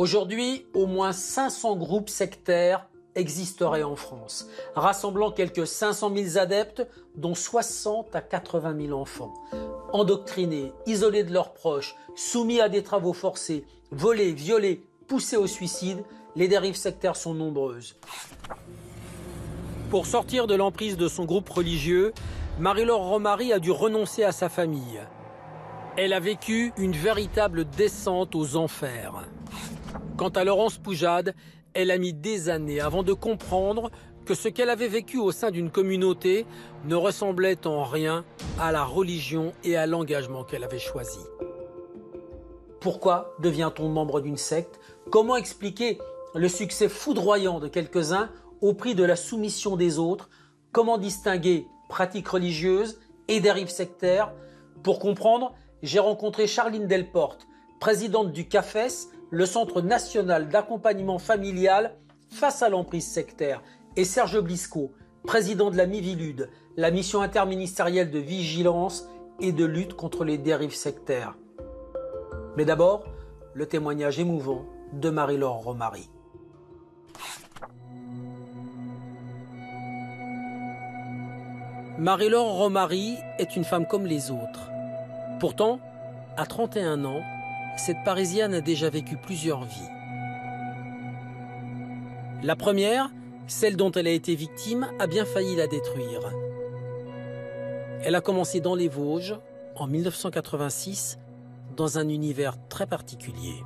Aujourd'hui, au moins 500 groupes sectaires existeraient en France, rassemblant quelques 500 000 adeptes, dont 60 à 80 000 enfants. Endoctrinés, isolés de leurs proches, soumis à des travaux forcés, volés, violés, poussés au suicide, les dérives sectaires sont nombreuses. Pour sortir de l'emprise de son groupe religieux, Marie-Laure Romary a dû renoncer à sa famille. Elle a vécu une véritable descente aux enfers. Quant à Laurence Poujade, elle a mis des années avant de comprendre que ce qu'elle avait vécu au sein d'une communauté ne ressemblait en rien à la religion et à l'engagement qu'elle avait choisi. Pourquoi devient-on membre d'une secte? Comment expliquer le succès foudroyant de quelques-uns au prix de la soumission des autres? Comment distinguer pratiques religieuses et dérives sectaires? Pour comprendre, j'ai rencontré Charline Delporte, présidente du CAFES, le Centre national d'accompagnement familial face à l'emprise sectaire, et Serge Blisco, président de la Mivilude, la mission interministérielle de vigilance et de lutte contre les dérives sectaires. Mais d'abord, le témoignage émouvant de Marie-Laure Romary. Marie-Laure Romary est une femme comme les autres. Pourtant, à 31 ans, cette Parisienne a déjà vécu plusieurs vies. La première, celle dont elle a été victime, a bien failli la détruire. Elle a commencé dans les Vosges en 1986 dans un univers très particulier.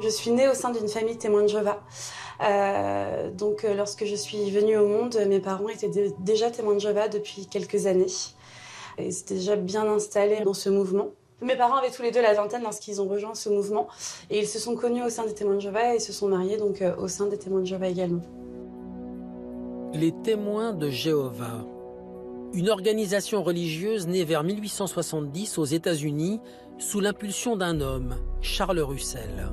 Je suis née au sein d'une famille témoin de Jéhovah. Euh, donc euh, lorsque je suis venue au monde, mes parents étaient déjà témoins de Jéhovah depuis quelques années. Ils étaient déjà bien installés dans ce mouvement. Mes parents avaient tous les deux la vingtaine lorsqu'ils ont rejoint ce mouvement et ils se sont connus au sein des témoins de Jéhovah et se sont mariés donc euh, au sein des témoins de Jéhovah également. Les témoins de Jéhovah, une organisation religieuse née vers 1870 aux États-Unis sous l'impulsion d'un homme, Charles Russell.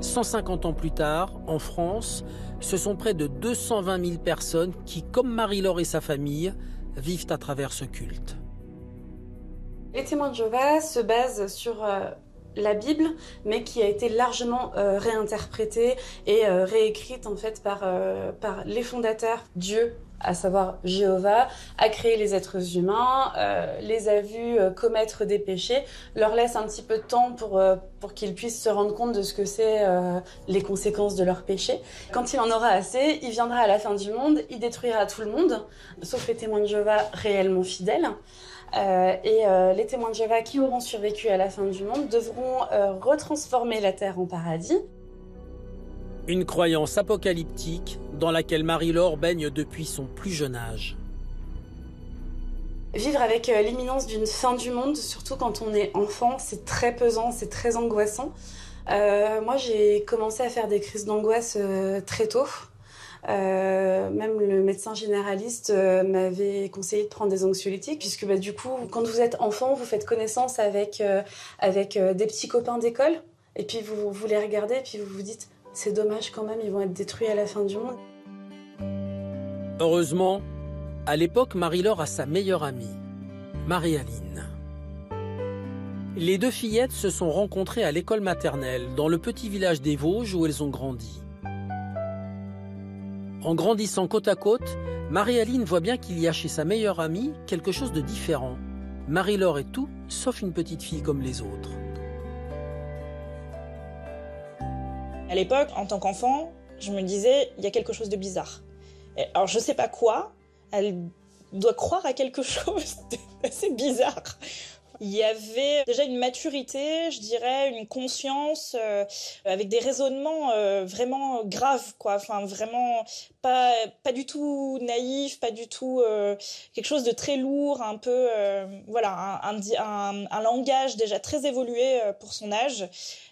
150 ans plus tard, en France, ce sont près de 220 000 personnes qui, comme Marie-Laure et sa famille, vivent à travers ce culte. Les témoins de Jéhovah se basent sur euh, la Bible, mais qui a été largement euh, réinterprétée et euh, réécrite en fait par, par les fondateurs, Dieu, à savoir Jéhovah, a créé les êtres humains, les a vus commettre des péchés, leur laisse un petit peu de temps pour, pour qu'ils puissent se rendre compte de ce que c'est les conséquences de leurs péchés. Quand il en aura assez, il viendra à la fin du monde, il détruira tout le monde, sauf les témoins de Jéhovah réellement fidèles. Euh, et euh, les témoins de Jéhovah qui auront survécu à la fin du monde devront euh, retransformer la terre en paradis. Une croyance apocalyptique dans laquelle Marie-Laure baigne depuis son plus jeune âge. Vivre avec l'imminence d'une fin du monde, surtout quand on est enfant, c'est très pesant, c'est très angoissant. moi, j'ai commencé à faire des crises d'angoisse très tôt. Euh, même le médecin généraliste euh, m'avait conseillé de prendre des anxiolytiques puisque bah, du coup, quand vous êtes enfant, vous faites connaissance avec, euh, avec des petits copains d'école et puis vous, vous les regardez et puis vous vous dites c'est dommage quand même, ils vont être détruits à la fin du monde. Heureusement, à l'époque, Marie-Laure a sa meilleure amie, Marie-Aline. Les deux fillettes se sont rencontrées à l'école maternelle, dans le petit village des Vosges où elles ont grandi. En grandissant côte à côte, Marie-Aline voit bien qu'il y a chez sa meilleure amie quelque chose de différent. Marie-Laure est tout sauf une petite fille comme les autres. À l'époque, en tant qu'enfant, je me disais, il y a quelque chose de bizarre. Alors je sais pas quoi, elle doit croire à quelque chose d'assez bizarre il y avait déjà une maturité, je dirais, une conscience euh, avec des raisonnements euh, vraiment graves, quoi. Enfin, vraiment pas pas du tout naïf, pas du tout euh, quelque chose de très lourd, un peu voilà, un, un, un, langage déjà très évolué pour son âge.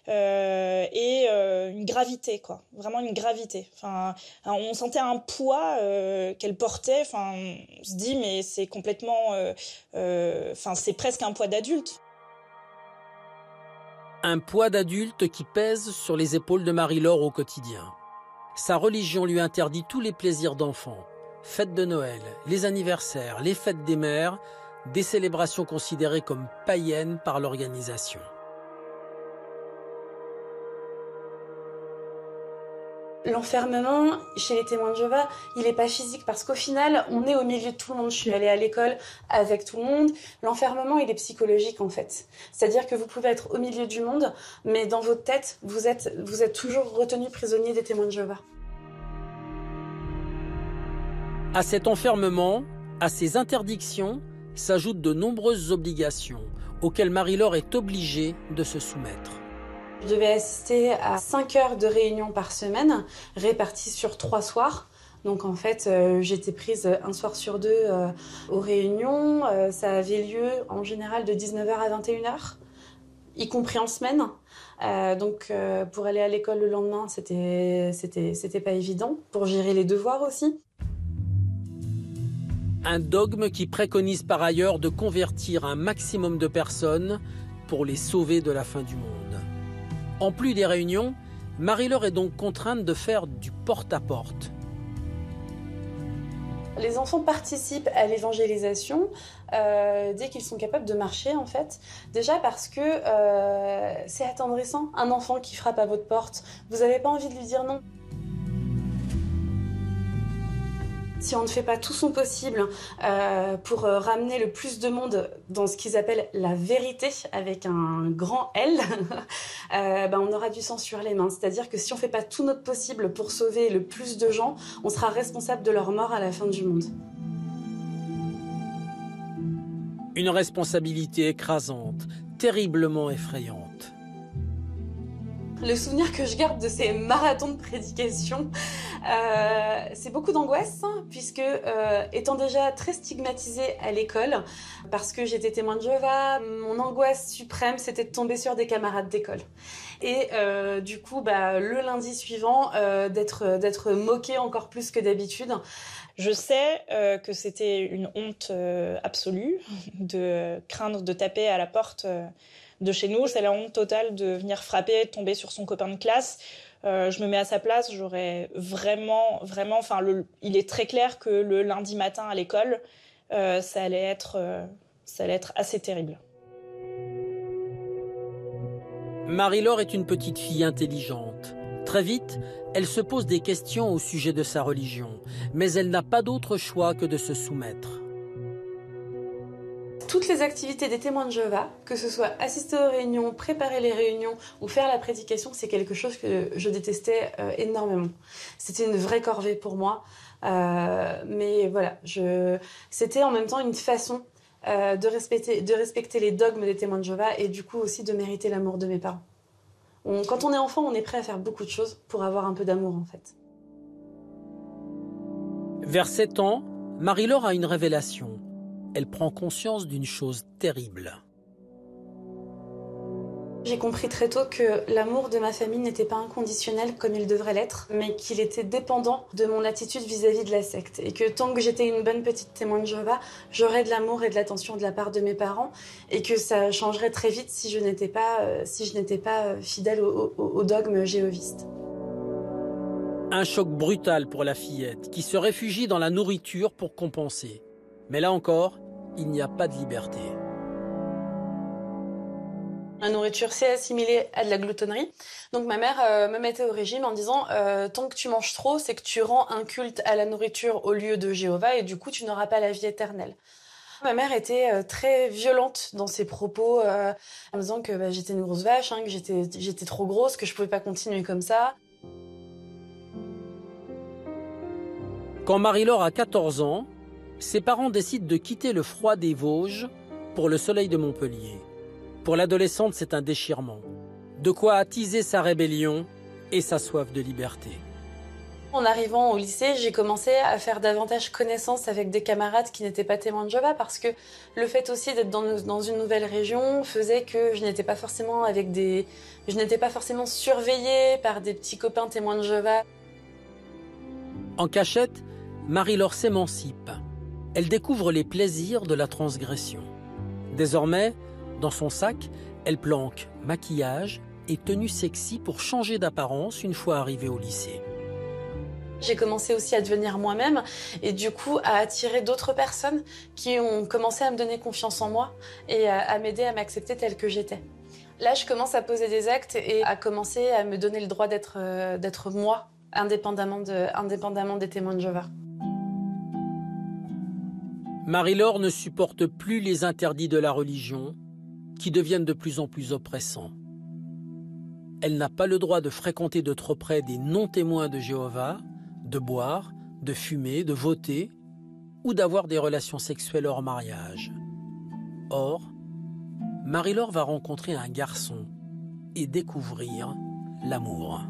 Euh, et euh, une gravité, quoi. Vraiment une gravité. Enfin, on sentait un poids euh, qu'elle portait. Enfin, on se dit, mais c'est complètement. Enfin, c'est presque un poids d'adulte. Un poids d'adulte qui pèse sur les épaules de Marie-Laure au quotidien. Sa religion lui interdit tous les plaisirs d'enfant. Fêtes de Noël, les anniversaires, les fêtes des mères, des célébrations considérées comme païennes par l'organisation. L'enfermement chez les témoins de Jéhovah, il n'est pas physique parce qu'au final, on est au milieu de tout le monde. Je suis allée à l'école avec tout le monde. L'enfermement, il est psychologique en fait. C'est-à-dire que vous pouvez être au milieu du monde, mais dans votre tête, vous êtes, toujours retenu prisonnier des témoins de Jéhovah. À cet enfermement, à ces interdictions, s'ajoutent de nombreuses obligations auxquelles Marie-Laure est obligée de se soumettre. Je devais assister à 5 heures de réunion par semaine, réparties sur 3 soirs. Donc en fait, euh, j'étais prise un soir sur deux euh, aux réunions. Euh, ça avait lieu en général de 19h à 21h, y compris en semaine. donc pour aller à l'école le lendemain, c'était c'était pas évident. Pour gérer les devoirs aussi. Un dogme qui préconise par ailleurs de convertir un maximum de personnes pour les sauver de la fin du monde. En plus des réunions, Marie-Laure est donc contrainte de faire du porte-à-porte. Les enfants participent à l'évangélisation euh, dès qu'ils sont capables de marcher, en fait. Déjà parce que euh, c'est attendrissant. Un enfant qui frappe à votre porte, vous n'avez pas envie de lui dire non. Si on ne fait pas tout son possible euh, pour euh, ramener le plus de monde dans ce qu'ils appellent la vérité avec un grand L, euh, ben, on aura du sang sur les mains. C'est-à-dire que si on ne fait pas tout notre possible pour sauver le plus de gens, on sera responsable de leur mort à la fin du monde. Une responsabilité écrasante, terriblement effrayante. Le souvenir que je garde de ces marathons de prédication, euh, c'est beaucoup d'angoisse, hein, puisque euh, étant déjà très stigmatisée à l'école, parce que j'étais témoin de Jéhovah, mon angoisse suprême, c'était de tomber sur des camarades d'école. Et euh, du coup, bah, le lundi suivant, d'être d'être moqué encore plus que d'habitude. Je sais que c'était une honte absolue de craindre de taper à la porte de chez nous. C'est la honte totale de venir frapper, de tomber sur son copain de classe. Euh, je me mets à sa place, j'aurais vraiment, vraiment, enfin, il est très clair que le lundi matin à l'école, euh, ça allait être, euh, ça allait être assez terrible. Marie-Laure est une petite fille intelligente. Très vite, elle se pose des questions au sujet de sa religion, mais elle n'a pas d'autre choix que de se soumettre toutes les activités des témoins de Jéhovah, que ce soit assister aux réunions, préparer les réunions ou faire la prédication, c'est quelque chose que je détestais euh, énormément. C'était une vraie corvée pour moi. Euh, mais voilà, je... c'était en même temps une façon euh, de, respecter, les dogmes des témoins de Jéhovah et du coup aussi de mériter l'amour de mes parents. quand on est enfant, on est prêt à faire beaucoup de choses pour avoir un peu d'amour en fait. Vers 7 ans, Marie-Laure a une révélation elle prend conscience d'une chose terrible. J'ai compris très tôt que l'amour de ma famille n'était pas inconditionnel comme il devrait l'être, mais qu'il était dépendant de mon attitude vis-à-vis de la secte. Et que tant que j'étais une bonne petite témoin de Jéhovah, j'aurais de l'amour et de l'attention de la part de mes parents, et que ça changerait très vite si je n'étais pas, euh, si je n'étais pas euh, fidèle au, au dogme jéhoviste. Un choc brutal pour la fillette, qui se réfugie dans la nourriture pour compenser. Mais là encore, il n'y a pas de liberté. La nourriture, c'est assimilé à de la gloutonnerie. Donc ma mère euh, me mettait au régime en disant euh, tant que tu manges trop, c'est que tu rends un culte à la nourriture au lieu de Jéhovah et du coup tu n'auras pas la vie éternelle. Ma mère était euh, très violente dans ses propos, en disant que bah, j'étais une grosse vache, hein, que j'étais j'étais trop grosse, que je pouvais pas continuer comme ça. Quand Marie-Laure a 14 ans, ses parents décident de quitter le froid des Vosges pour le soleil de Montpellier. Pour l'adolescente, c'est un déchirement. De quoi attiser sa rébellion et sa soif de liberté. En arrivant au lycée, j'ai commencé à faire davantage connaissance avec des camarades qui n'étaient pas témoins de Jéhovah parce que le fait aussi d'être dans, une nouvelle région faisait que je n'étais pas forcément avec des, je n'étais pas forcément surveillée par des petits copains témoins de Jéhovah. En cachette, Marie-Laure s'émancipe elle découvre les plaisirs de la transgression. Désormais, dans son sac, elle planque maquillage et tenue sexy pour changer d'apparence une fois arrivée au lycée. J'ai commencé aussi à devenir moi-même et du coup à attirer d'autres personnes qui ont commencé à me donner confiance en moi et à m'aider à m'accepter telle que j'étais. Là, je commence à poser des actes et à commencer à me donner le droit d'être euh, moi indépendamment, indépendamment des témoins de Jéhovah. Marie-Laure ne supporte plus les interdits de la religion qui deviennent de plus en plus oppressants. Elle n'a pas le droit de fréquenter de trop près des non-témoins de Jéhovah, de boire, de fumer, de voter ou d'avoir des relations sexuelles hors mariage. Or, Marie-Laure va rencontrer un garçon et découvrir l'amour.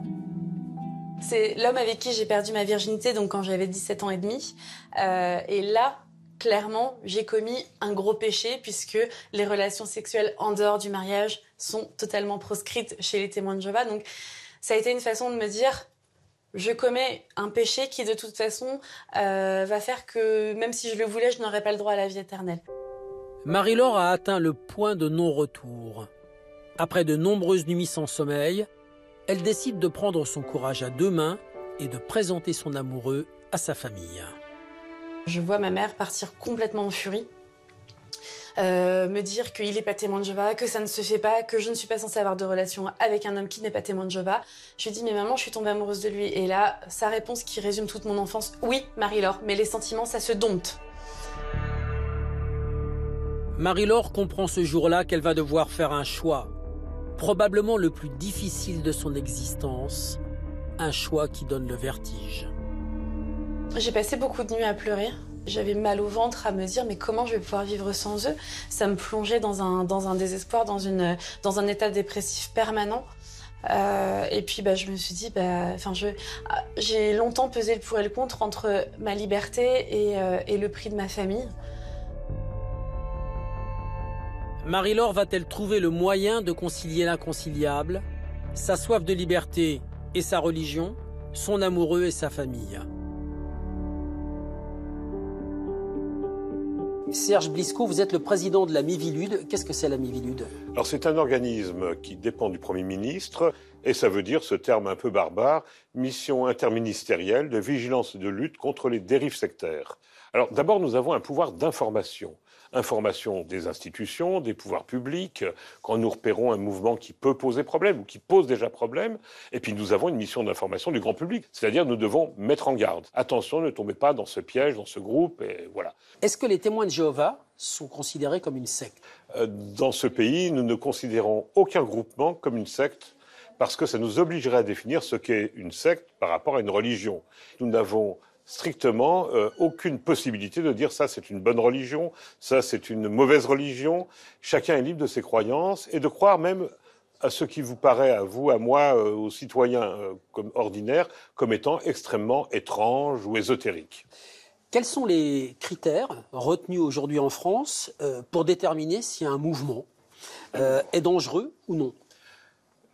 C'est l'homme avec qui j'ai perdu ma virginité, donc quand j'avais 17 ans et demi. Euh, et là, clairement, j'ai commis un gros péché puisque les relations sexuelles en dehors du mariage sont totalement proscrites chez les témoins de Jéhovah. Donc, ça a été une façon de me dire, je commets un péché qui de toute façon euh, va faire que même si je le voulais, je n'aurais pas le droit à la vie éternelle. Marie-Laure a atteint le point de non-retour. Après de nombreuses nuits sans sommeil, elle décide de prendre son courage à deux mains et de présenter son amoureux à sa famille. Je vois ma mère partir complètement en furie. Euh, me dire qu'il n'est pas témoin de Jéhovah, que ça ne se fait pas, que je ne suis pas censée avoir de relation avec un homme qui n'est pas témoin de Jéhovah. Je lui dis, mais maman, je suis tombée amoureuse de lui. Et là, sa réponse qui résume toute mon enfance, oui, Marie-Laure, mais les sentiments, ça se dompte. Marie-Laure comprend ce jour-là qu'elle va devoir faire un choix, probablement le plus difficile de son existence, un choix qui donne le vertige. J'ai passé beaucoup de nuits à pleurer. J'avais mal au ventre à me dire mais comment je vais pouvoir vivre sans eux? Ça me plongeait dans un, dans un désespoir, dans, une, dans un état dépressif permanent. Euh, et puis bah, je me suis dit, bah, j'ai longtemps pesé le pour et le contre entre ma liberté et, euh, et le prix de ma famille. Marie-Laure va-t-elle trouver le moyen de concilier l'inconciliable, sa soif de liberté et sa religion, son amoureux et sa famille? Serge Blisco, vous êtes le président de la Mivilude. Qu'est-ce que c'est la Mivilude? Alors c'est un organisme qui dépend du Premier ministre et ça veut dire ce terme un peu barbare, mission interministérielle de vigilance et de lutte contre les dérives sectaires. Alors d'abord nous avons un pouvoir d'information information des institutions, des pouvoirs publics, quand nous repérons un mouvement qui peut poser problème ou qui pose déjà problème. Et puis nous avons une mission d'information du grand public, c'est-à-dire nous devons mettre en garde. Attention, ne tombez pas dans ce piège, dans ce groupe, et voilà. Est-ce que les témoins de Jéhovah sont considérés comme une secte? Euh, Dans ce pays, nous ne considérons aucun groupement comme une secte parce que ça nous obligerait à définir ce qu'est une secte par rapport à une religion. Nous n'avons strictement euh, aucune possibilité de dire ça c'est une bonne religion, ça c'est une mauvaise religion. Chacun est libre de ses croyances et de croire même à ce qui vous paraît à vous, à moi, euh, aux citoyens euh, comme ordinaires, comme étant extrêmement étrange ou ésotérique. Quels sont les critères retenus aujourd'hui en France pour déterminer si un mouvement est dangereux ou non?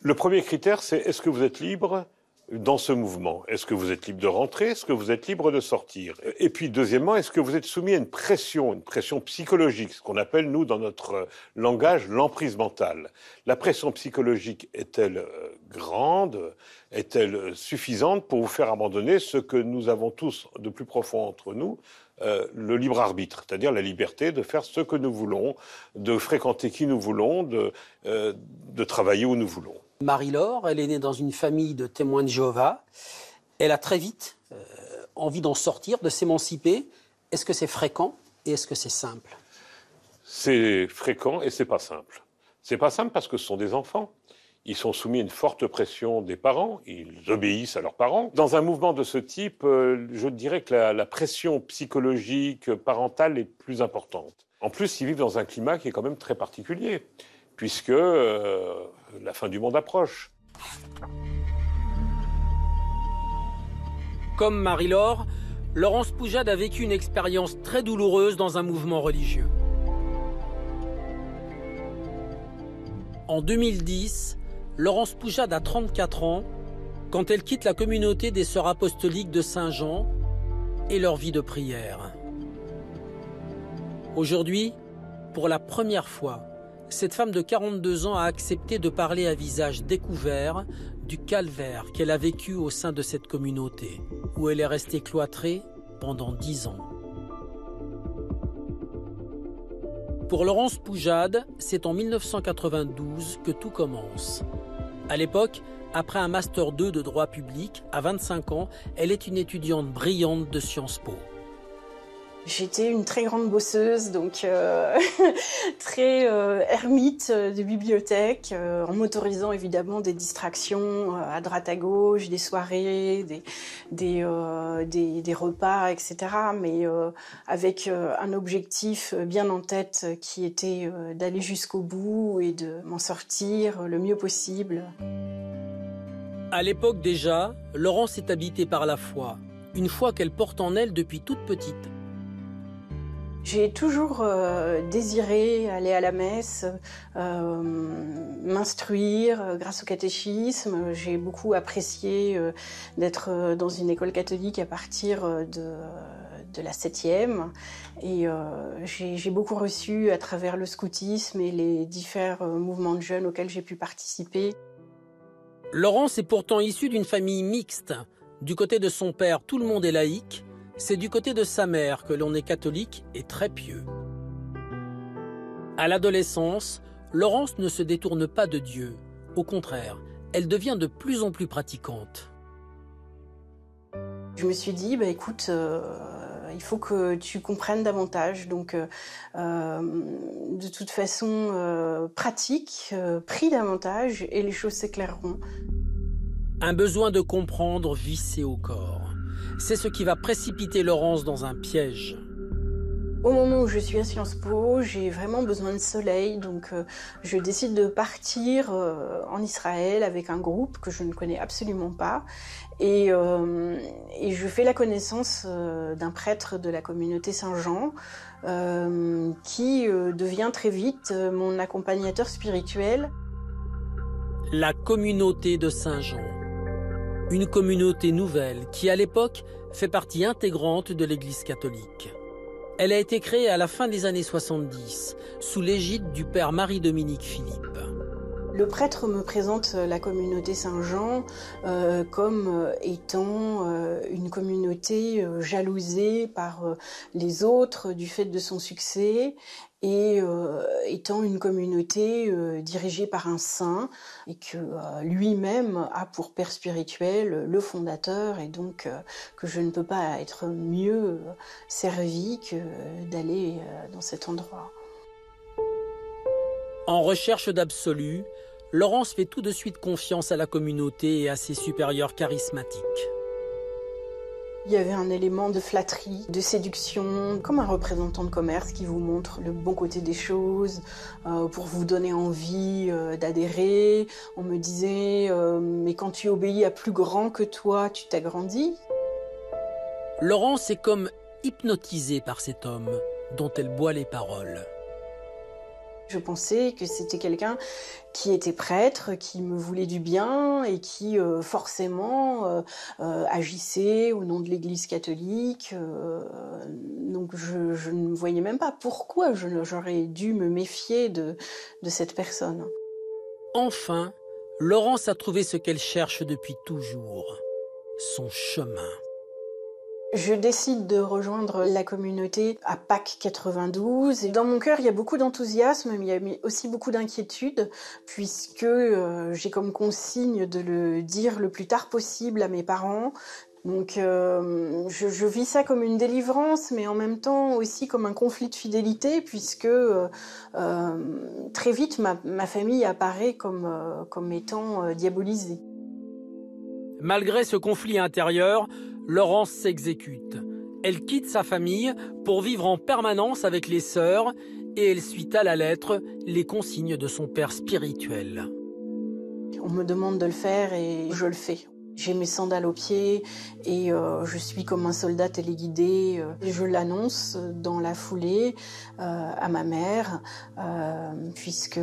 Le premier critère, c'est est-ce que vous êtes libre? Dans ce mouvement Est-ce que vous êtes libre de rentrer Est-ce que vous êtes libre de sortir? Et puis, deuxièmement, est-ce que vous êtes soumis à une pression, une pression psychologique, ce qu'on appelle, nous, dans notre langage, l'emprise mentale? La pression psychologique est-elle euh, grande? Est-elle suffisante pour vous faire abandonner ce que nous avons tous de plus profond entre nous euh, le libre arbitre, c'est-à-dire la liberté de faire ce que nous voulons, de fréquenter qui nous voulons, de, euh, de travailler où nous voulons? Marie-Laure, elle est née dans une famille de témoins de Jéhovah. Elle a très vite euh, envie d'en sortir, de s'émanciper. Est-ce que c'est fréquent et est-ce que c'est simple? C'est fréquent et c'est pas simple. C'est pas simple parce que ce sont des enfants. Ils sont soumis à une forte pression des parents, ils obéissent à leurs parents. Dans un mouvement de ce type, euh, je dirais que la, la pression psychologique parentale est plus importante. En plus, ils vivent dans un climat qui est quand même très particulier puisque euh, la fin du monde approche. Comme Marie-Laure, Laurence Poujade a vécu une expérience très douloureuse dans un mouvement religieux. En 2010, Laurence Poujade a 34 ans quand elle quitte la communauté des Sœurs apostoliques de Saint-Jean et leur vie de prière. Aujourd'hui, pour la première fois, cette femme de 42 ans a accepté de parler à visage découvert du calvaire qu'elle a vécu au sein de cette communauté, où elle est restée cloîtrée pendant 10 ans. Pour Laurence Poujade, c'est en 1992 que tout commence. À l'époque, Après un Master 2 de droit public, à 25 ans, elle est une étudiante brillante de Sciences Po. J'étais une très grande bosseuse, donc euh, très euh, ermite de bibliothèque, euh, en m'autorisant évidemment des distractions à droite à gauche, des soirées, des, des repas, etc. Mais avec un objectif bien en tête qui était d'aller jusqu'au bout et de m'en sortir le mieux possible. À l'époque déjà, Laurence est habitée par la foi, une foi qu'elle porte en elle depuis toute petite. J'ai toujours euh, désiré aller à la messe, euh, m'instruire euh, grâce au catéchisme. J'ai beaucoup apprécié d'être dans une école catholique à partir de, la septième. Et j'ai beaucoup reçu à travers le scoutisme et les différents mouvements de jeunes auxquels j'ai pu participer. Laurence est pourtant issue d'une famille mixte. Du côté de son père, tout le monde est laïque c'est du côté de sa mère que l'on est catholique et très pieux. À l'adolescence, Laurence ne se détourne pas de Dieu. Au contraire, elle devient de plus en plus pratiquante. Je me suis dit, bah écoute, euh, il faut que tu comprennes davantage. Donc, euh, euh, de toute façon, pratique, prie davantage et les choses s'éclaireront. Un besoin de comprendre vissé au corps c'est ce qui va précipiter Laurence dans un piège. Au moment où je suis à Sciences Po, j'ai vraiment besoin de soleil, donc euh, je décide de partir euh, en Israël avec un groupe que je ne connais absolument pas. Et, euh, et je fais la connaissance d'un prêtre de la communauté Saint-Jean qui devient très vite mon accompagnateur spirituel. La communauté de Saint-Jean une communauté nouvelle qui, à l'époque, fait partie intégrante de l'Église catholique. Elle a été créée à la fin des années 70, sous l'égide du père Marie-Dominique Philippe. Le prêtre me présente la communauté Saint-Jean euh, comme euh, étant euh, une communauté jalousée par les autres du fait de son succès et étant une communauté dirigée par un saint et que lui-même a pour père spirituel le fondateur et donc que je ne peux pas être mieux servi que d'aller dans cet endroit. En recherche d'absolu, Laurence fait tout de suite confiance à la communauté et à ses supérieurs charismatiques. Il y avait un élément de flatterie, de séduction, comme un représentant de commerce qui vous montre le bon côté des choses euh, pour vous donner envie euh, d'adhérer. On me disait, euh, mais quand tu obéis à plus grand que toi, tu t'agrandis. Laurence est comme hypnotisée par cet homme dont elle boit les paroles. Je pensais que c'était quelqu'un qui était prêtre, qui me voulait du bien et qui euh, forcément euh, euh, agissait au nom de l'Église catholique. donc je, ne voyais même pas pourquoi j'aurais dû me méfier de, de cette personne? Enfin, Laurence a trouvé ce qu'elle cherche depuis toujours, son chemin. Je décide de rejoindre la communauté à Pâques 92 et dans mon cœur il y a beaucoup d'enthousiasme mais il y a aussi beaucoup d'inquiétude puisque euh, j'ai comme consigne de le dire le plus tard possible à mes parents. Donc euh, je, vis ça comme une délivrance mais en même temps aussi comme un conflit de fidélité puisque euh, très vite ma, ma, famille apparaît comme, comme étant diabolisée. Malgré ce conflit intérieur, Laurence s'exécute. Elle quitte sa famille pour vivre en permanence avec les sœurs et elle suit à la lettre les consignes de son père spirituel. On me demande de le faire et je le fais. J'ai mes sandales aux pieds et euh, je suis comme un soldat téléguidé. Euh, je l'annonce dans la foulée euh, à ma mère, puisque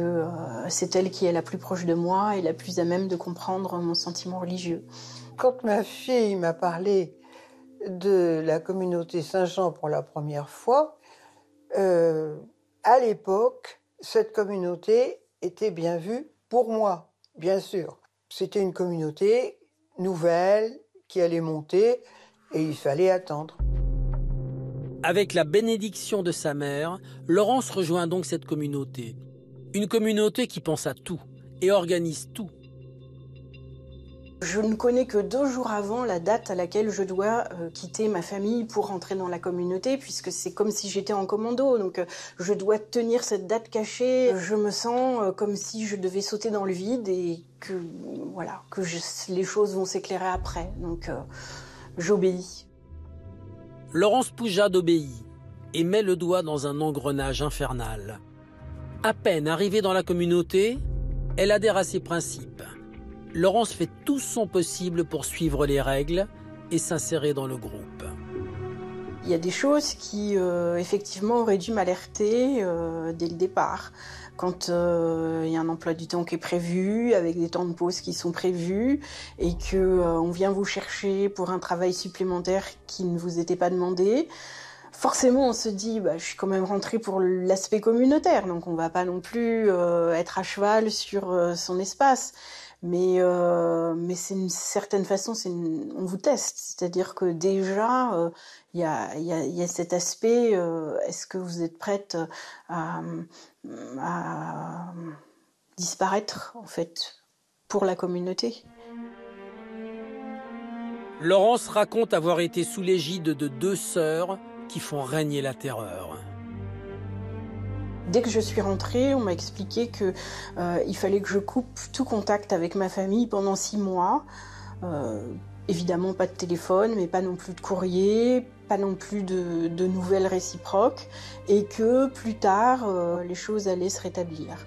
c'est elle qui est la plus proche de moi et la plus à même de comprendre mon sentiment religieux. Quand ma fille m'a parlé de la communauté Saint-Jean pour la première fois, euh, à l'époque, cette communauté était bien vue pour moi, bien sûr. C'était une communauté nouvelle qui allait monter et il fallait attendre. Avec la bénédiction de sa mère, Laurence rejoint donc cette communauté. Une communauté qui pense à tout et organise tout Je ne connais que deux jours avant la date à laquelle je dois euh, quitter ma famille pour rentrer dans la communauté, puisque c'est comme si j'étais en commando. Donc euh, je dois tenir cette date cachée. Je me sens euh, comme si je devais sauter dans le vide et que voilà que les choses vont s'éclairer après. Donc j'obéis. Laurence Poujade obéit et met le doigt dans un engrenage infernal. À peine arrivée dans la communauté, elle adhère à ses principes. Laurence fait tout son possible pour suivre les règles et s'insérer dans le groupe. Il y a des choses qui, euh, effectivement, auraient dû m'alerter euh, dès le départ. Quand euh, il y a un emploi du temps qui est prévu, avec des temps de pause qui sont prévus, et que on vient vous chercher pour un travail supplémentaire qui ne vous était pas demandé, forcément on se dit bah, je suis quand même rentrée pour l'aspect communautaire donc on va pas non plus être à cheval sur son espace mais euh, mais c'est une certaine façon c'est on vous teste c'est-à-dire que déjà euh, il y, a, y, a, y, a, cet aspect euh, est-ce que vous êtes prête à, à disparaître en fait pour la communauté? Laurence raconte avoir été sous l'égide de deux sœurs qui font régner la terreur. Dès que je suis rentrée, on m'a expliqué que euh, il fallait que je coupe tout contact avec ma famille pendant six mois. Euh, évidemment, pas de téléphone, mais pas non plus de courrier, pas non plus de, nouvelles réciproques, et que plus tard, euh, les choses allaient se rétablir.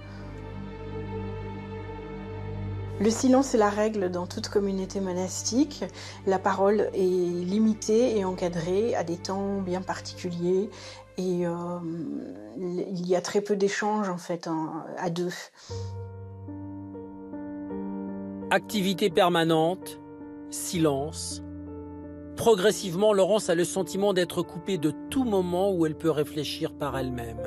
Le silence est la règle dans toute communauté monastique. La parole est limitée et encadrée à des temps bien particuliers et euh, il y a très peu d'échanges en fait à deux. Activité permanente, silence. Progressivement, Laurence a le sentiment d'être coupée de tout moment où elle peut réfléchir par elle-même.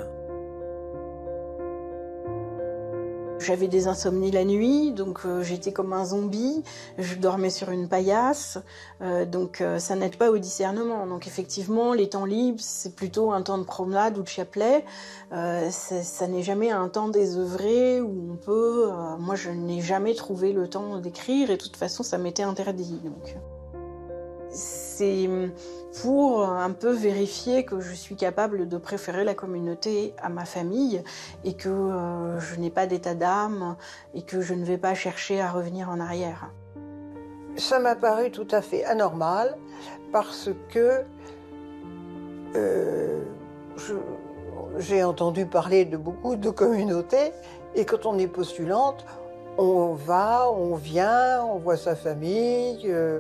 J'avais des insomnies la nuit, donc euh, j'étais comme un zombie. Je dormais sur une paillasse, euh, donc euh, ça n'aide pas au discernement. Donc effectivement, les temps libres, c'est plutôt un temps de promenade ou de chapelet. ça n'est jamais un temps désœuvré où on peut. moi, je n'ai jamais trouvé le temps d'écrire et de toute façon, ça m'était interdit. Donc c'est pour un peu vérifier que je suis capable de préférer la communauté à ma famille et que euh, je n'ai pas d'état d'âme et que je ne vais pas chercher à revenir en arrière. Ça m'a paru tout à fait anormal parce que euh, j'ai entendu parler de beaucoup de communautés et quand on est postulante, on va, on vient, on voit sa famille. Euh,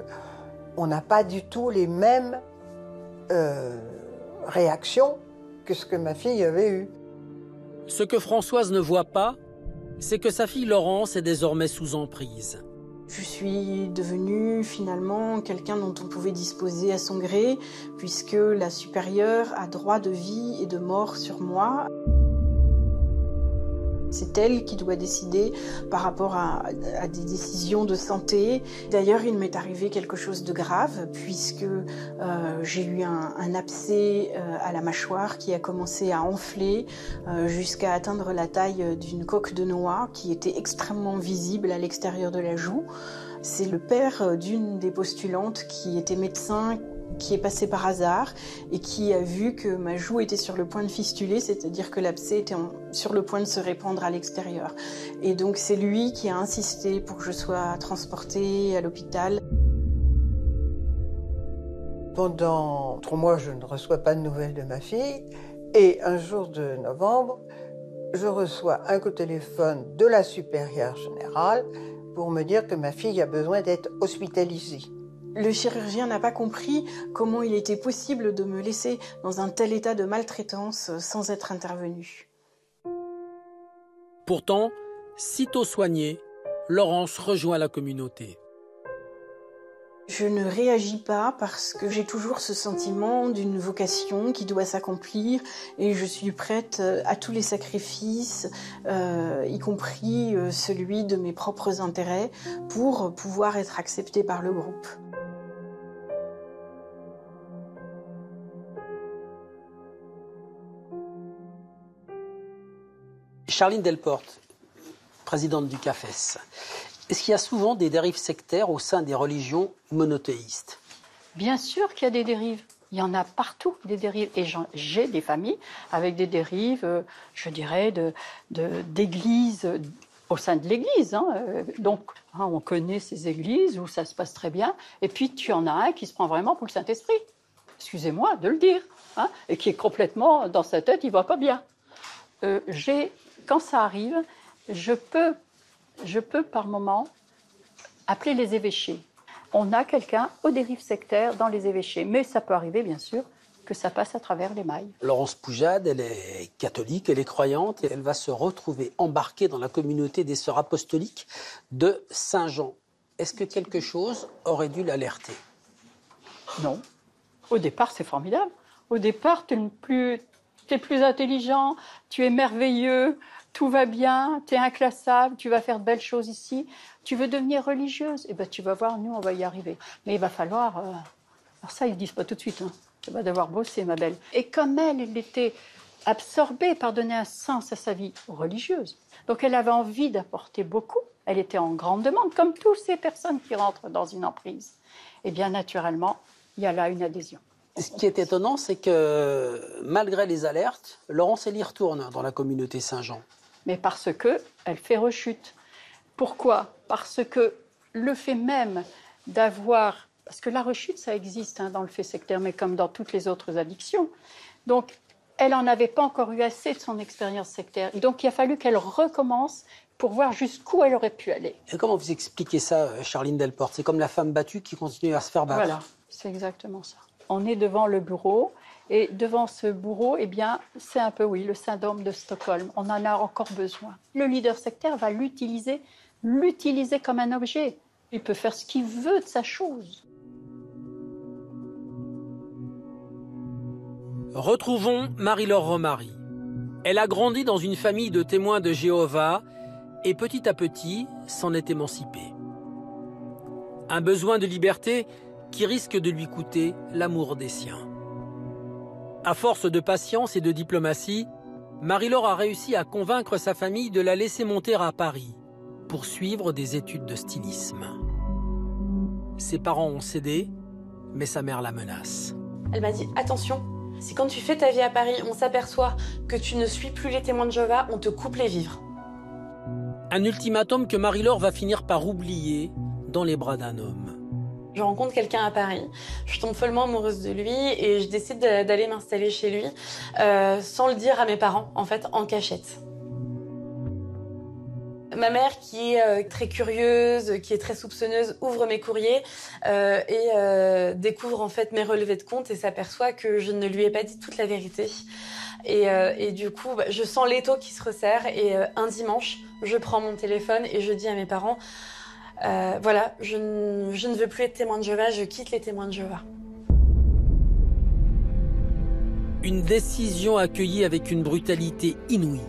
on n'a pas du tout les mêmes euh, réactions que ce que ma fille avait eu. Ce que Françoise ne voit pas, c'est que sa fille Laurence est désormais sous emprise. Je suis devenue finalement quelqu'un dont on pouvait disposer à son gré, puisque la supérieure a droit de vie et de mort sur moi. C'est elle qui doit décider par rapport à, des décisions de santé. D'ailleurs, il m'est arrivé quelque chose de grave puisque euh, j'ai eu un, abcès euh, à la mâchoire qui a commencé à enfler euh, jusqu'à atteindre la taille d'une coque de noix qui était extrêmement visible à l'extérieur de la joue. C'est le père d'une des postulantes qui était médecin qui est passé par hasard et qui a vu que ma joue était sur le point de fistuler, c'est-à-dire que l'abcès était sur le point de se répandre à l'extérieur. Et donc c'est lui qui a insisté pour que je sois transportée à l'hôpital. Pendant trois mois, je ne reçois pas de nouvelles de ma fille. Et un jour de novembre, je reçois un coup de téléphone de la supérieure générale pour me dire que ma fille a besoin d'être hospitalisée. Le chirurgien n'a pas compris comment il était possible de me laisser dans un tel état de maltraitance sans être intervenu. Pourtant, sitôt soignée, Laurence rejoint la communauté. Je ne réagis pas parce que j'ai toujours ce sentiment d'une vocation qui doit s'accomplir et je suis prête à tous les sacrifices, euh, y compris euh, celui de mes propres intérêts, pour pouvoir être acceptée par le groupe. Charline Delporte, présidente du CAFES. Est-ce qu'il y a souvent des dérives sectaires au sein des religions monothéistes Bien sûr qu'il y a des dérives. Il y en a partout des dérives. Et j'ai des familles avec des dérives, euh, je dirais, d'églises, de, au sein de l'église. Hein. Euh, donc, hein, on connaît ces églises où ça se passe très bien. Et puis, tu en as un qui se prend vraiment pour le Saint-Esprit. Excusez-moi de le dire. Hein, et qui est complètement dans sa tête, il va pas bien. Euh, quand ça arrive, je peux, je peux par moment appeler les évêchés on a quelqu'un aux dérives sectaires dans les évêchés. Mais ça peut arriver, bien sûr, que ça passe à travers les mailles. Laurence Poujade, elle est catholique, elle est croyante et elle va se retrouver embarquée dans la communauté des sœurs apostoliques de Saint-Jean. Est-ce que quelque chose aurait dû l'alerter? Non. Au départ, c'est formidable. Au départ, tu es plus, es plus intelligent, tu es merveilleux, tout va bien, tu es inclassable, tu vas faire de belles choses ici. Tu veux devenir religieuse? Eh bien, tu vas voir, nous, on va y arriver. Mais il va falloir. Euh, alors, ça, ils ne disent pas tout de suite. Hein. Tu vas devoir bosser, ma belle. Et comme elle, elle était absorbée par donner un sens à sa vie religieuse. Donc, elle avait envie d'apporter beaucoup. Elle était en grande demande, comme toutes ces personnes qui rentrent dans une emprise. Et bien, naturellement, il y a là une adhésion. Ce qui est étonnant, c'est que malgré les alertes, Laurence, y retourne dans la communauté Saint-Jean. Mais parce que elle fait rechute. Pourquoi? Parce que le fait même d'avoir... Parce que la rechute, ça existe hein, dans le fait sectaire, mais comme dans toutes les autres addictions. Donc, elle n'en avait pas encore eu assez de son expérience sectaire. Donc, il a fallu qu'elle recommence pour voir jusqu'où elle aurait pu aller. Et comment vous expliquez ça, euh, Charline Delporte? C'est comme la femme battue qui continue à se faire battre. Voilà, c'est exactement ça. On est devant le bureau et devant ce bourreau, eh bien, c'est un peu, oui, le syndrome de Stockholm. On en a encore besoin. Le leader sectaire va l'utiliser l'utiliser comme un objet. Il peut faire ce qu'il veut de sa chose. Retrouvons Marie-Laure Romary. Elle a grandi dans une famille de témoins de Jéhovah et petit à petit s'en est émancipée. Un besoin de liberté qui risque de lui coûter l'amour des siens. À force de patience et de diplomatie, Marie-Laure a réussi à convaincre sa famille de la laisser monter à Paris pour suivre des études de stylisme. Ses parents ont cédé, mais sa mère la menace. Elle m'a dit attention, si quand tu fais ta vie à Paris, on s'aperçoit que tu ne suis plus les témoins de Jéhovah, on te coupe les vivres. Un ultimatum que Marie-Laure va finir par oublier dans les bras d'un homme. Je rencontre quelqu'un à Paris, je tombe follement amoureuse de lui et je décide d'aller m'installer chez lui euh, sans le dire à mes parents, en fait, en cachette. Ma mère, qui est euh, très curieuse, qui est très soupçonneuse, ouvre mes courriers euh, et découvre en fait mes relevés de compte et s'aperçoit que je ne lui ai pas dit toute la vérité. Et, du coup, bah, je sens l'étau qui se resserre et un dimanche, je prends mon téléphone et je dis à mes parents, voilà, je, je ne veux plus être témoin de Jéhovah, je quitte les témoins de Jéhovah. Une décision accueillie avec une brutalité inouïe.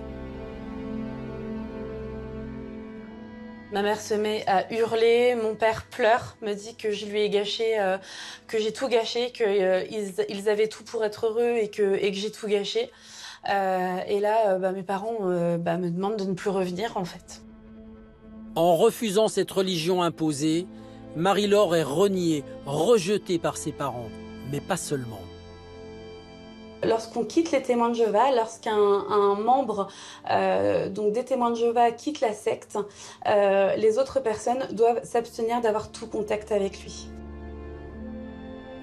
Ma mère se met à hurler, mon père pleure, me dit que je lui ai gâché, euh, que j'ai tout gâché, qu'ils euh, ils avaient tout pour être heureux et que, et que j'ai tout gâché. Euh, et là, bah, mes parents bah, me demandent de ne plus revenir en fait. En refusant cette religion imposée, Marie-Laure est reniée, rejetée par ses parents, mais pas seulement. Lorsqu'on quitte les témoins de Jéhovah, lorsqu'un membre euh, donc des témoins de Jéhovah quitte la secte, euh, les autres personnes doivent s'abstenir d'avoir tout contact avec lui.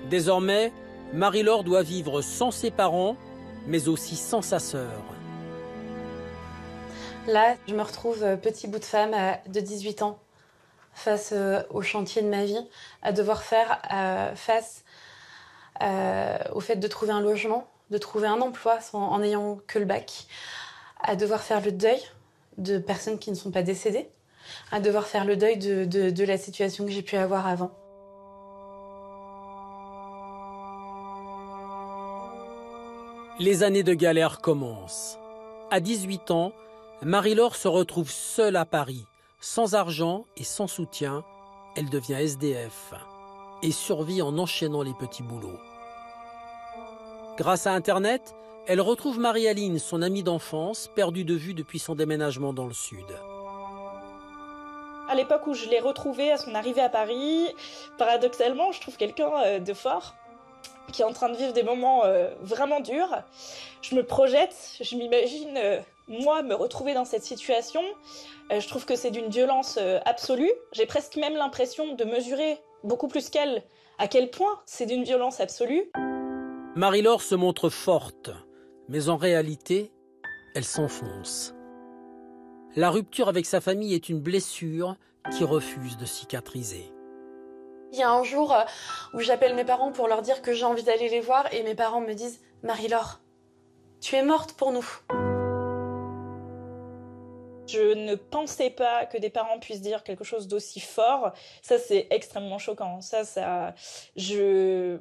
Désormais, Marie-Laure doit vivre sans ses parents, mais aussi sans sa sœur. Là, je me retrouve euh, petit bout de femme de 18 ans face au chantier de ma vie, à devoir faire face au fait de trouver un logement, de trouver un emploi en n'ayant que le bac, à devoir faire le deuil de personnes qui ne sont pas décédées, à devoir faire le deuil de, de la situation que j'ai pu avoir avant. Les années de galère commencent. À 18 ans, Marie-Laure se retrouve seule à Paris, sans argent et sans soutien. Elle devient SDF et survit en enchaînant les petits boulots. Grâce à Internet, elle retrouve Marie-Aline, son amie d'enfance, perdue de vue depuis son déménagement dans le sud. À l'époque où je l'ai retrouvée à son arrivée à Paris, paradoxalement, je trouve quelqu'un euh, de fort qui est en train de vivre des moments euh, vraiment durs. Je me projette, je m'imagine euh, moi me retrouver dans cette situation. je trouve que c'est d'une violence absolue. J'ai presque même l'impression de mesurer beaucoup plus qu'elle à quel point c'est d'une violence absolue. Marie-Laure se montre forte, mais en réalité, elle s'enfonce. La rupture avec sa famille est une blessure qui refuse de cicatriser. Il y a un jour euh, où j'appelle mes parents pour leur dire que j'ai envie d'aller les voir et mes parents me disent Marie-Laure, tu es morte pour nous. Je ne pensais pas que des parents puissent dire quelque chose d'aussi fort. Ça, c'est extrêmement choquant. Ça, ça, j'ai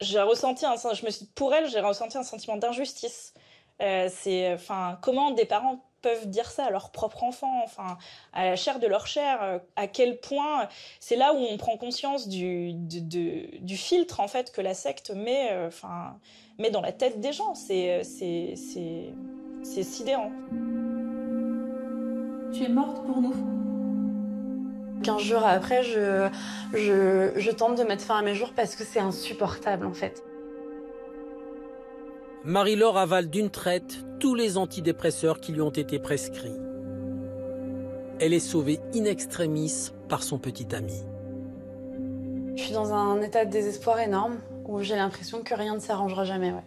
ressenti un, je me suis, pour elle, j'ai ressenti un sentiment d'injustice. Euh, c'est, enfin, comment des parents peuvent dire ça à leur propre enfant, enfin, à la chair de leur chair, euh, à quel point c'est là où on prend conscience du, du filtre en fait que la secte met, euh, enfin, met dans la tête des gens. C'est, c'est, c'est, c'est sidérant. Tu es morte pour nous. 15 jours après, je, je, je tente de mettre fin à mes jours parce que c'est insupportable en fait. Marie-Laure avale d'une traite tous les antidépresseurs qui lui ont été prescrits. Elle est sauvée in extremis par son petit ami. Je suis dans un état de désespoir énorme où j'ai l'impression que rien ne s'arrangera jamais. Ouais.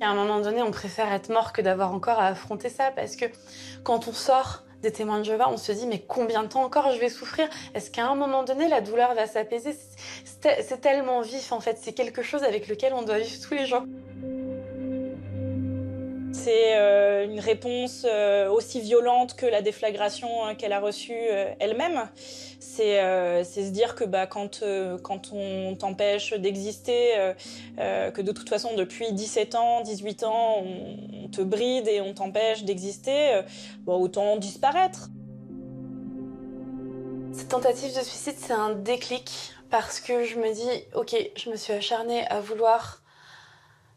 À un moment donné, on préfère être mort que d'avoir encore à affronter ça parce que quand on sort des témoins de Jéhovah, on se dit mais combien de temps encore je vais souffrir? Est-ce qu'à un moment donné la douleur va s'apaiser? C'est tellement vif en fait, c'est quelque chose avec lequel on doit vivre tous les jours c'est euh, une réponse euh, aussi violente que la déflagration hein, qu'elle a reçue euh, elle-même. C'est se dire que bah, quand, on t'empêche d'exister, que de toute façon depuis 17 ans, 18 ans, on, te bride et on t'empêche d'exister, bon, autant disparaître. Cette tentative de suicide, c'est un déclic parce que je me dis, ok, je me suis acharnée à vouloir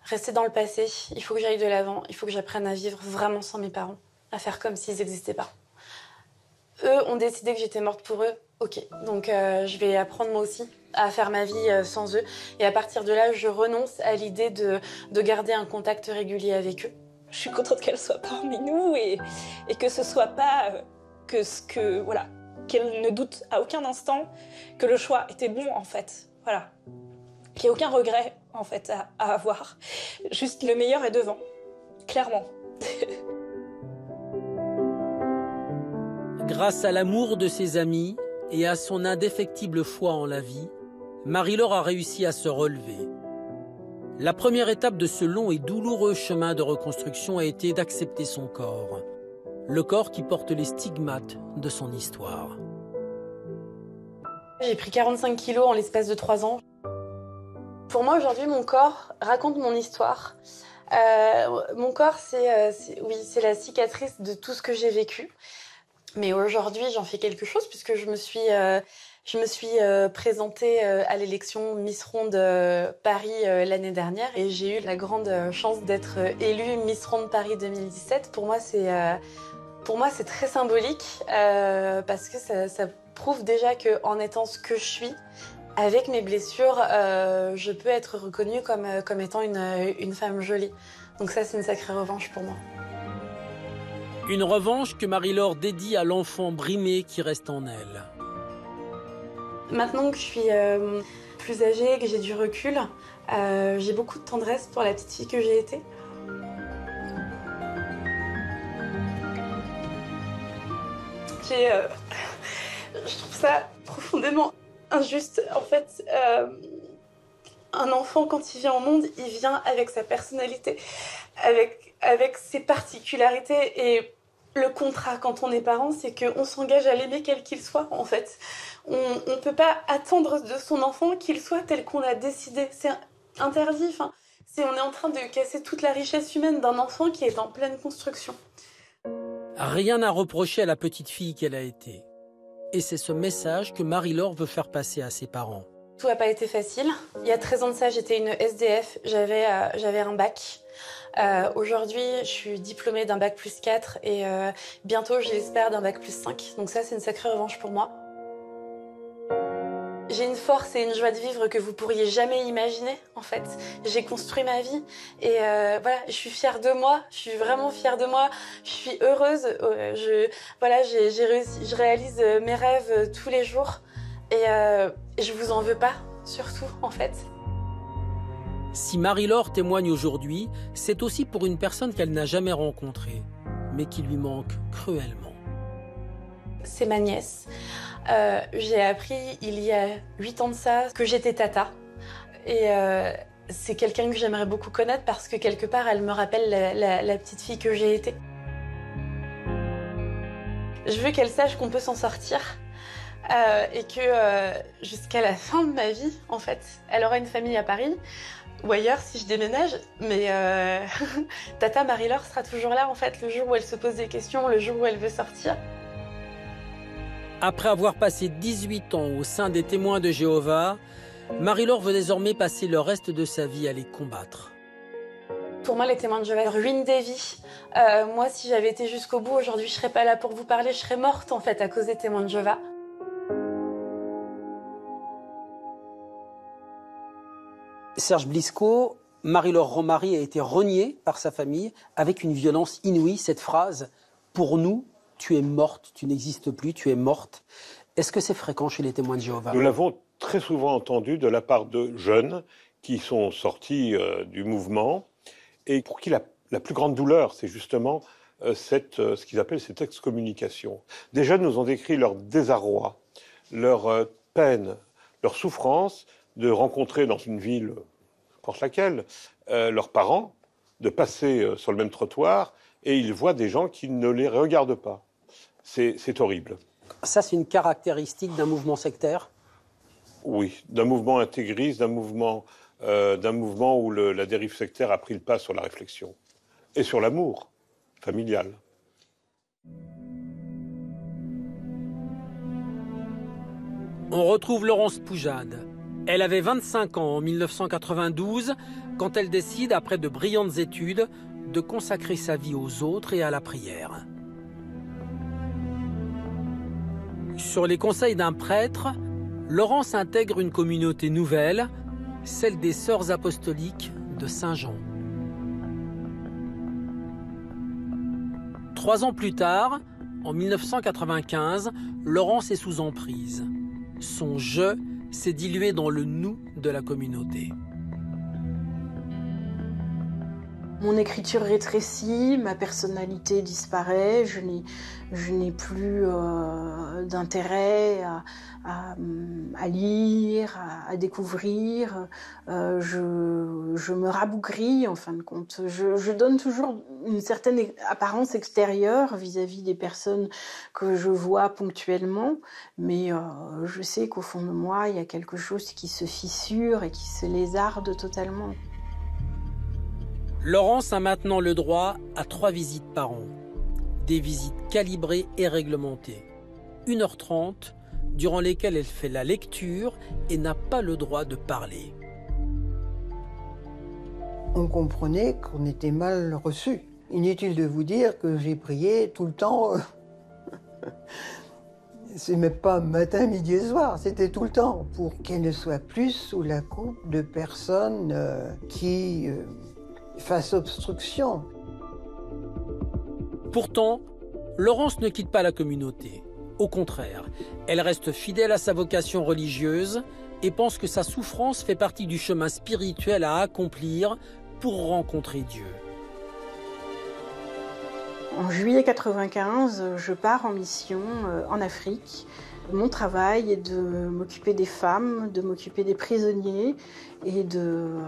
rester dans le passé, il faut que j'aille de l'avant, il faut que j'apprenne à vivre vraiment sans mes parents, à faire comme s'ils n'existaient pas. Eux ont décidé que j'étais morte pour eux, ok, donc euh, je vais apprendre moi aussi à faire ma vie euh, sans eux. Et à partir de là, je renonce à l'idée de, de garder un contact régulier avec eux. Je suis contente qu'elle soit parmi nous et, et que ce soit pas euh, que ce que. Voilà. Qu'elle ne doute à aucun instant que le choix était bon en fait. Voilà. N'y aucun regret en fait à, avoir. Juste le meilleur est devant, clairement. Grâce à l'amour de ses amis et à son indéfectible foi en la vie, Marie-Laure a réussi à se relever. La première étape de ce long et douloureux chemin de reconstruction a été d'accepter son corps, le corps qui porte les stigmates de son histoire. J'ai pris 45 kilos en l'espace de 3 ans. Pour moi, aujourd'hui, mon corps raconte mon histoire. Euh, mon corps, euh, c'est oui, c'est la cicatrice de tout ce que j'ai vécu. Mais aujourd'hui, j'en fais quelque chose puisque je me suis, euh, je me suis présentée à l'élection Miss Ronde Paris l'année dernière et j'ai eu la grande chance d'être élue Miss Ronde Paris 2017. Pour moi, c'est pour moi, c'est très symbolique parce que ça, ça prouve déjà que en étant ce que je suis, avec mes blessures, euh, je peux être reconnue comme, euh, comme étant une, une femme jolie. Donc ça, c'est une sacrée revanche pour moi. Une revanche que Marie-Laure dédie à l'enfant brimé qui reste en elle. Maintenant que je suis euh, plus âgée, que j'ai du recul, j'ai beaucoup de tendresse pour la petite fille que j'ai été. J'ai, je trouve ça profondément injuste. En fait, euh, un enfant, quand il vient au monde, il vient avec sa personnalité, avec, avec ses particularités. Et le contrat, quand on est parent, c'est qu'on s'engage à l'aimer quel qu'il soit, en fait. On ne peut pas attendre de son enfant qu'il soit tel qu'on a décidé. C'est interdit. Enfin, c'est, on est en train de casser toute la richesse humaine d'un enfant qui est en pleine construction. Rien à reprocher à la petite fille qu'elle a été. Et c'est ce message que Marie-Laure veut faire passer à ses parents. Tout n'a pas été facile. Il y a 13 ans de ça, j'étais une SDF, j'avais euh, j'avais un bac. Euh, Aujourd'hui, je suis diplômée d'un bac plus 4 et euh, bientôt, j'espère, d'un bac plus 5. Donc ça, c'est une sacrée revanche pour moi. J'ai une force et une joie de vivre que vous pourriez jamais imaginer, en fait. J'ai construit ma vie et euh, voilà, je suis fière de moi. Je suis vraiment fière de moi. Je suis heureuse. Euh, je voilà, j'ai je réalise euh, mes rêves tous les jours et euh, je vous en veux pas, surtout, en fait. Si Marie-Laure témoigne aujourd'hui, c'est aussi pour une personne qu'elle n'a jamais rencontrée, mais qui lui manque cruellement. C'est ma nièce. Euh, j'ai appris il y a 8 ans de ça que j'étais tata. Et euh, c'est quelqu'un que j'aimerais beaucoup connaître parce que quelque part, elle me rappelle la, petite fille que j'ai été. Je veux qu'elle sache qu'on peut s'en sortir. euh, et que jusqu'à la fin de ma vie, en fait, elle aura une famille à Paris ou ailleurs si je déménage. Mais Tata Marie-Laure sera toujours là, en fait, le jour où elle se pose des questions, le jour où elle veut sortir. Après avoir passé 18 ans au sein des témoins de Jéhovah, Marie-Laure veut désormais passer le reste de sa vie à les combattre. Pour moi, les témoins de Jéhovah ruinent des vies. Euh, moi, si j'avais été jusqu'au bout, aujourd'hui, je serais pas là pour vous parler. Je serais morte, en fait, à cause des témoins de Jéhovah. Serge Blisco, Marie-Laure Romary a été reniée par sa famille avec une violence inouïe. Cette phrase, pour nous, tu es morte, tu n'existes plus, tu es morte. Est-ce que c'est fréquent chez les témoins de Jéhovah? Nous l'avons très souvent entendu de la part de jeunes qui sont sortis euh, du mouvement et pour qui la, plus grande douleur, c'est justement euh, cette, euh, ce qu'ils appellent cette excommunication. Des jeunes nous ont décrit leur désarroi, leur peine, leur souffrance de rencontrer dans une ville, n'importe laquelle, leurs parents, de passer sur le même trottoir et ils voient des gens qui ne les regardent pas. C'est horrible. Ça, c'est une caractéristique d'un mouvement sectaire? Oui, d'un mouvement intégriste, d'un mouvement, euh, mouvement où le- la dérive sectaire a pris le pas sur la réflexion et sur l'amour familial. On retrouve Laurence Poujade. Elle avait 25 ans en 1992 quand elle décide, après de brillantes études, de consacrer sa vie aux autres et à la prière. Sur les conseils d'un prêtre, Laurence intègre une communauté nouvelle, celle des Sœurs apostoliques de Saint-Jean. Trois ans plus tard, en 1995, Laurence est sous emprise. Son je s'est dilué dans le nous de la communauté. Mon écriture rétrécit, ma personnalité disparaît, je n'ai, je n'ai plus euh, d'intérêt à, à, à lire, à, à découvrir. Euh, je, je me rabougris en fin de compte. Je, je donne toujours une certaine apparence extérieure vis-à-vis des personnes que je vois ponctuellement, mais euh, je sais qu'au fond de moi, il y a quelque chose qui se fissure et qui se lézarde totalement. Laurence a maintenant le droit à trois visites par an. Des visites calibrées et réglementées. 1h30, durant lesquelles elle fait la lecture et n'a pas le droit de parler. On comprenait qu'on était mal reçu. Inutile de vous dire que j'ai prié tout le temps. C'est même pas matin, midi et soir, c'était tout le temps pour qu'elle ne soit plus sous la coupe de personnes euh, qui fassent obstruction. Pourtant, Laurence ne quitte pas la communauté. Au contraire, elle reste fidèle à sa vocation religieuse et pense que sa souffrance fait partie du chemin spirituel à accomplir pour rencontrer Dieu. En juillet 95, je pars en mission euh, en Afrique. Mon travail est de m'occuper des femmes, de m'occuper des prisonniers et de euh,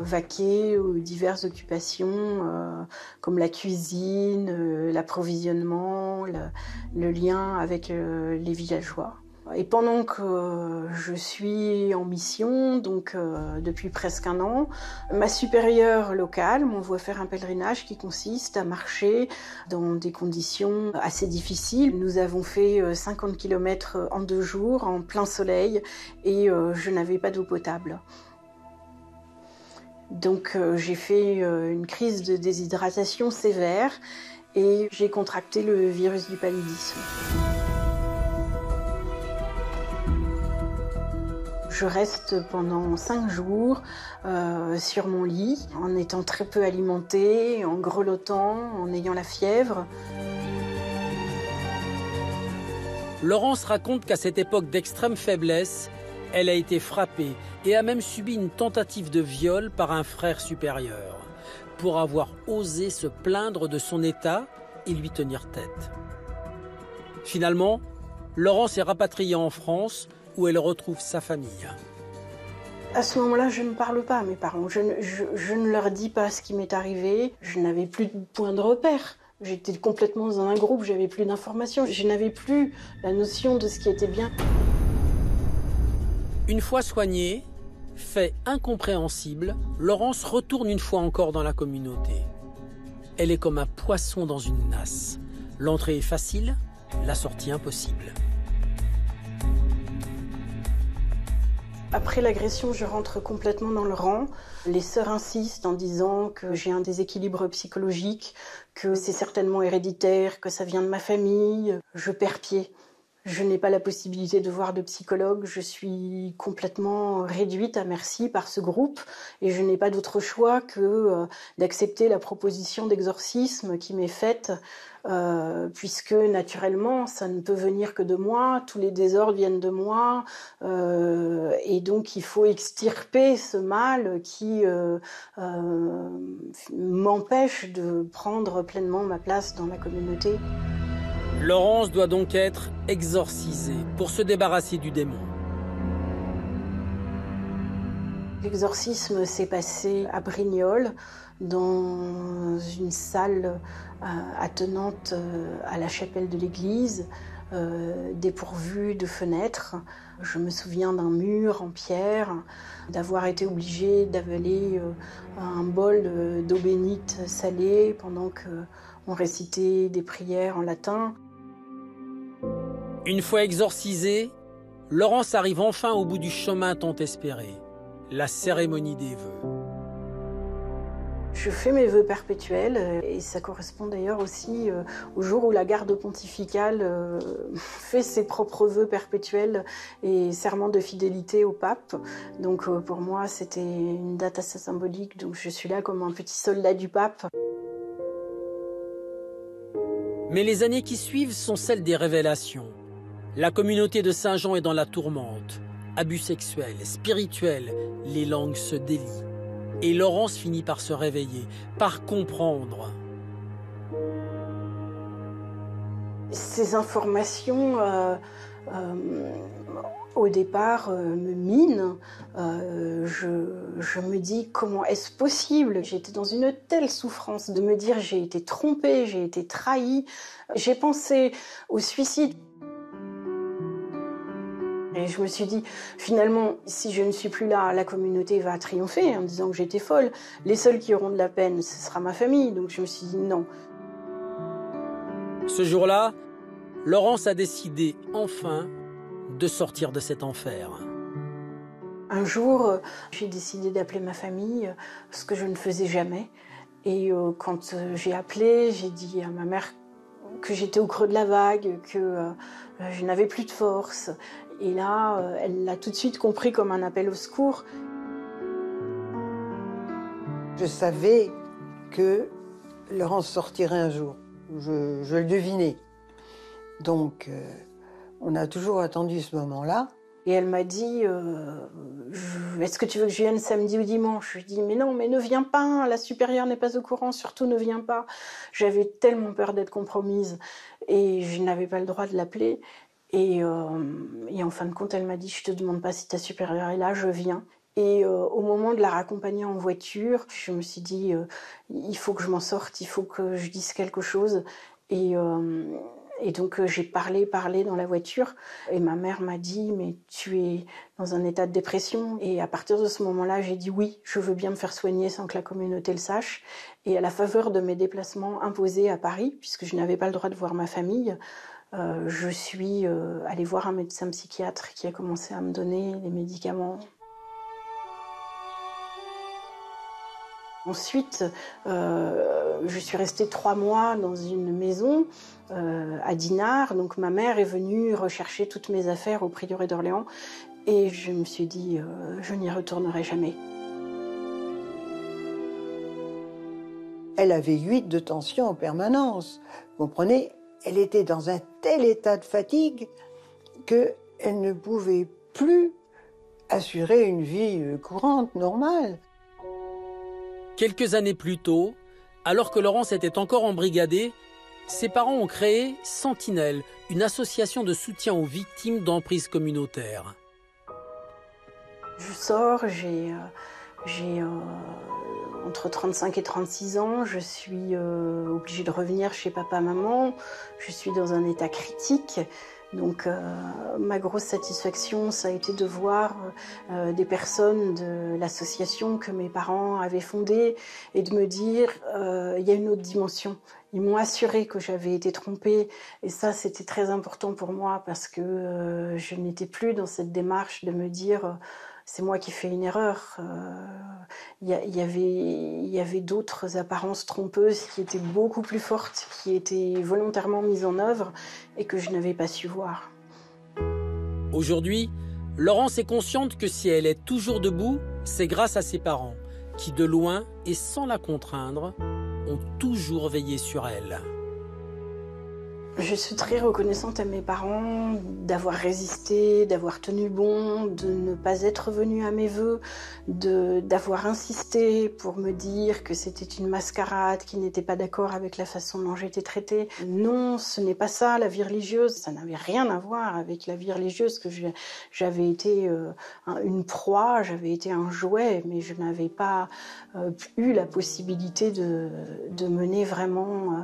vaquer aux diverses occupations euh, comme la cuisine, euh, l'approvisionnement, le, lien avec les villageois. Et pendant que je suis en mission, donc depuis presque un an, ma supérieure locale m'envoie faire un pèlerinage qui consiste à marcher dans des conditions assez difficiles. Nous avons fait 50 euh, km en deux jours, en plein soleil, et je n'avais pas d'eau potable. Donc j'ai fait une crise de déshydratation sévère et j'ai contracté le virus du paludisme. Je reste pendant cinq jours euh, sur mon lit, en étant très peu alimentée, en grelottant, en ayant la fièvre. Laurence raconte qu'à cette époque d'extrême faiblesse, elle a été frappée et a même subi une tentative de viol par un frère supérieur pour avoir osé se plaindre de son état et lui tenir tête. Finalement, Laurence est rapatriée en France où elle retrouve sa famille. À ce moment-là, je ne parle pas à mes parents. Je, ne leur dis pas ce qui m'est arrivé. Je n'avais plus de point de repère. J'étais complètement dans un groupe, j'avais plus d'informations. Je n'avais plus la notion de ce qui était bien. Une fois soignée, fait incompréhensible, Laurence retourne une fois encore dans la communauté. Elle est comme un poisson dans une nasse. L'entrée est facile, la sortie impossible. Après l'agression, je rentre complètement dans le rang. Les sœurs insistent en disant que j'ai un déséquilibre psychologique, que c'est certainement héréditaire, que ça vient de ma famille. Je perds pied. Je n'ai pas la possibilité de voir de psychologue. Je suis complètement réduite à merci par ce groupe et je n'ai pas d'autre choix que euh, d'accepter la proposition d'exorcisme qui m'est faite euh, puisque naturellement, ça ne peut venir que de moi, tous les désordres viennent de moi, euh, et donc il faut extirper ce mal qui m'empêche de prendre pleinement ma place dans la communauté. Laurence doit donc être exorcisée pour se débarrasser du démon. L'exorcisme s'est passé à Brignoles, dans une salle euh, attenante euh, à la chapelle de l'église, euh, dépourvue de fenêtres. Je me souviens d'un mur en pierre, d'avoir été obligée d'avaler un bol d'eau bénite salée pendant qu'on récitait des prières en latin. Une fois exorcisée, Laurence arrive enfin au bout du chemin tant espéré, la cérémonie des vœux. Je fais mes vœux perpétuels euh, et ça correspond d'ailleurs aussi euh, au jour où la garde pontificale euh, fait ses propres vœux perpétuels et serment de fidélité au pape. Donc pour moi c'était une date assez symbolique, donc je suis là comme un petit soldat du pape. Mais les années qui suivent sont celles des révélations. La communauté de Saint-Jean est dans la tourmente. Abus sexuels, spirituels, les langues se délient. Et Laurence finit par se réveiller, par comprendre. Ces informations, euh, euh, au départ, euh, me minent. Je, je, me dis comment est-ce possible? J'étais dans une telle souffrance de me dire j'ai été trompée, j'ai été trahie. J'ai pensé au suicide. Et je me suis dit, finalement, si je ne suis plus là, la communauté va triompher en disant que j'étais folle. Les seuls qui auront de la peine, ce sera ma famille. Donc je me suis dit non. Ce jour-là, Laurence a décidé enfin de sortir de cet enfer. Un jour, j'ai décidé d'appeler ma famille, ce que je ne faisais jamais. Et euh, quand euh, j'ai appelé, j'ai dit à ma mère que j'étais au creux de la vague, que euh, je n'avais plus de force et là, euh, elle l'a tout de suite compris comme un appel au secours. Je savais que Laurence sortirait un jour. Je, le devinais. Donc, euh, on a toujours attendu ce moment-là. Et elle m'a dit euh, Est-ce que tu veux que je vienne samedi ou dimanche? Je lui ai dit Mais non, mais ne viens pas, la supérieure n'est pas au courant, surtout ne viens pas. J'avais tellement peur d'être compromise et je n'avais pas le droit de l'appeler. Euh, et, en fin de compte, elle m'a dit, je te demande pas si ta supérieure est là, je viens. Et euh, au moment de la raccompagner en voiture, je me suis dit, euh, il faut que je m'en sorte, il faut que je dise quelque chose. Et Et donc j'ai parlé, parlé dans la voiture et ma mère m'a dit mais tu es dans un état de dépression et à partir de ce moment-là j'ai dit oui je veux bien me faire soigner sans que la communauté le sache et à la faveur de mes déplacements imposés à Paris puisque je n'avais pas le droit de voir ma famille euh, je suis euh, allée voir un médecin psychiatre qui a commencé à me donner des médicaments. Ensuite, euh, je suis restée trois mois dans une maison à Dinard. Donc ma mère est venue rechercher toutes mes affaires au prieuré d'Orléans et je me suis dit, je n'y retournerai jamais. Elle avait huit de tension en permanence. Vous comprenez? Elle était dans un tel état de fatigue qu'elle ne pouvait plus assurer une vie euh, courante, normale. Quelques années plus tôt, alors que Laurence était encore embrigadée, ses parents ont créé Sentinelle, une association de soutien aux victimes d'emprise communautaire. Je sors, j'ai euh, euh, entre 35 et 36 ans, je suis euh, obligée de revenir chez papa-maman, je suis dans un état critique. Donc euh, ma grosse satisfaction, ça a été de voir des personnes de l'association que mes parents avaient fondée et de me dire, il y a une autre dimension. Ils m'ont assuré que j'avais été trompée et ça c'était très important pour moi parce que je n'étais plus dans cette démarche de me dire c'est moi qui fais une erreur. Il euh, avait, y avait d'autres apparences trompeuses qui étaient beaucoup plus fortes, qui étaient volontairement mises en œuvre et que je n'avais pas su voir. Aujourd'hui, Laurence est consciente que si elle est toujours debout, c'est grâce à ses parents, qui de loin et sans la contraindre, ont toujours veillé sur elle. Je suis très reconnaissante à mes parents d'avoir résisté, d'avoir tenu bon, de ne pas être venue à mes voeux, d'avoir insisté pour me dire que c'était une mascarade, qu'ils n'étaient pas d'accord avec la façon dont j'étais traitée. Non, ce n'est pas ça, la vie religieuse. Ça n'avait rien à voir avec la vie religieuse, que j'avais été euh, une proie, j'avais été un jouet, mais je n'avais pas euh, eu la possibilité de, mener vraiment... Euh,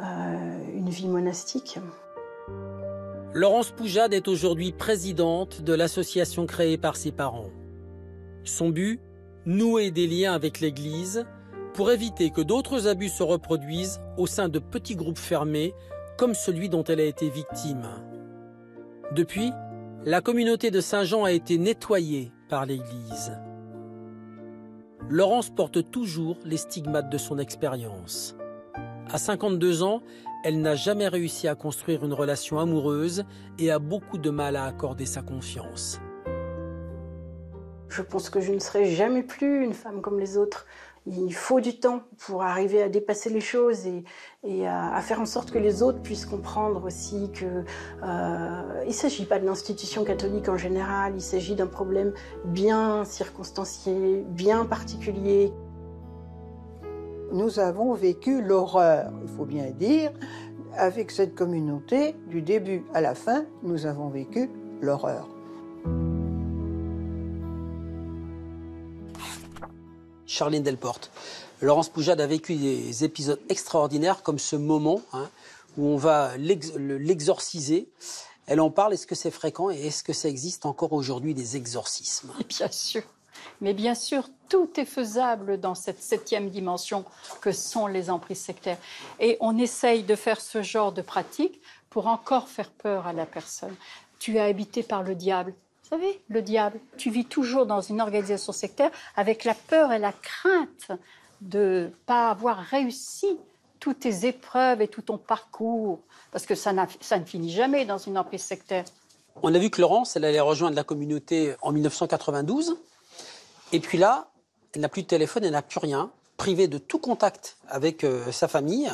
une vie monastique. Laurence Poujade est aujourd'hui présidente de l'association créée par ses parents. Son but Nouer des liens avec l'Église pour éviter que d'autres abus se reproduisent au sein de petits groupes fermés comme celui dont elle a été victime. Depuis, la communauté de Saint-Jean a été nettoyée par l'Église. Laurence porte toujours les stigmates de son expérience. À 52 ans, elle n'a jamais réussi à construire une relation amoureuse et a beaucoup de mal à accorder sa confiance. Je pense que je ne serai jamais plus une femme comme les autres. Il faut du temps pour arriver à dépasser les choses et, à, faire en sorte que les autres puissent comprendre aussi que euh, ne s'agit pas de l'institution catholique en général, il s'agit d'un problème bien circonstancié, bien particulier nous avons vécu l'horreur, il faut bien dire, avec cette communauté, du début à la fin, nous avons vécu l'horreur. Charline Delporte. Laurence Poujade a vécu des épisodes extraordinaires comme ce moment hein, où on va l'exorciser. Elle en parle, est-ce que c'est fréquent et est-ce que ça existe encore aujourd'hui des exorcismes? Bien sûr. Mais bien sûr, tout est faisable dans cette septième dimension que sont les emprises sectaires. Et on essaye de faire ce genre de pratique pour encore faire peur à la personne. Tu es habité par le diable. Vous savez, le diable, tu vis toujours dans une organisation sectaire avec la peur et la crainte de ne pas avoir réussi toutes tes épreuves et tout ton parcours, parce que ça, ça ne finit jamais dans une emprise sectaire. On a vu que Laurence, elle allait rejoindre la communauté en 1992. Et puis là, elle n'a plus de téléphone, elle n'a plus rien, privée de tout contact avec euh, sa famille.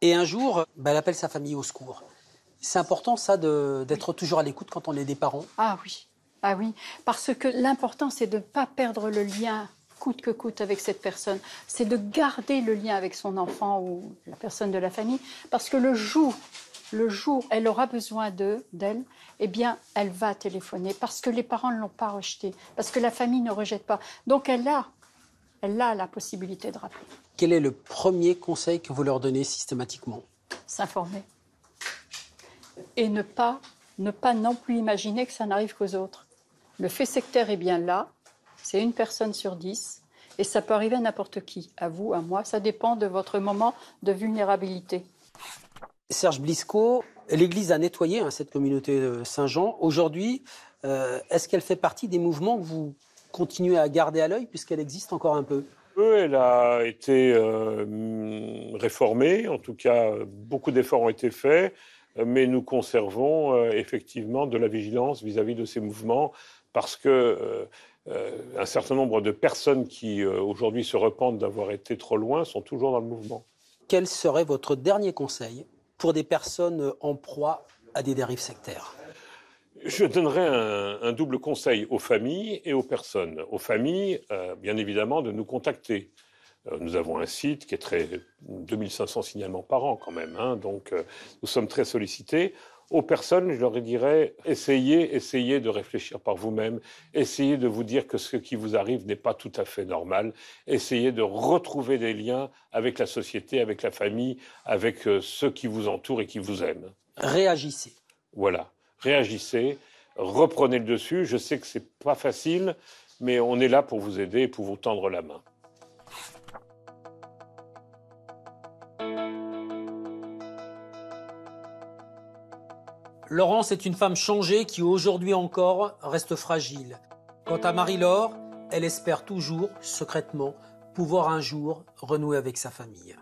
Et un jour, bah, elle appelle sa famille au secours. C'est important, ça, d'être toujours à l'écoute quand on est des parents. Ah oui, ah oui, parce que l'important, c'est de ne pas perdre le lien coûte que coûte avec cette personne. C'est de garder le lien avec son enfant ou la personne de la famille, parce que le jour, le jour, elle aura besoin d'eux, d'elle, eh bien, elle va téléphoner parce que les parents ne l'ont pas rejeté, parce que la famille ne rejette pas. Donc, elle a, elle a la possibilité de rappeler. Quel est le premier conseil que vous leur donnez systématiquement? S'informer. et ne pas, ne pas non plus imaginer que ça n'arrive qu'aux autres. Le fait sectaire est bien là, c'est une personne sur dix, et ça peut arriver à n'importe qui, à vous, à moi, ça dépend de votre moment de vulnérabilité. Serge Blisco, l'Église a nettoyé hein, cette communauté de Saint-Jean. Aujourd'hui, euh, est-ce qu'elle fait partie des mouvements que vous continuez à garder à l'œil puisqu'elle existe encore un peu? Elle a été euh, réformée, en tout cas beaucoup d'efforts ont été faits, mais nous conservons euh, effectivement de la vigilance vis-à-vis de ces mouvements parce que un certain nombre de personnes qui aujourd'hui se repentent d'avoir été trop loin sont toujours dans le mouvement. Quel serait votre dernier conseil? Pour des personnes en proie à des dérives sectaires je donnerais un, double conseil aux familles et aux personnes. Aux familles, euh, bien évidemment, de nous contacter. Euh, nous avons un site qui est très 2500 signalements par an quand même, hein, donc euh, nous sommes très sollicités. Aux personnes, je leur dirais essayez, essayez de réfléchir par vous-même, essayez de vous dire que ce qui vous arrive n'est pas tout à fait normal, essayez de retrouver des liens avec la société, avec la famille, avec ceux qui vous entourent et qui vous aiment. Réagissez. Voilà réagissez, reprenez le dessus. Je sais que ce n'est pas facile, mais on est là pour vous aider et pour vous tendre la main. Laurence est une femme changée qui aujourd'hui encore reste fragile. Quant à Marie-Laure, elle espère toujours, secrètement, pouvoir un jour renouer avec sa famille.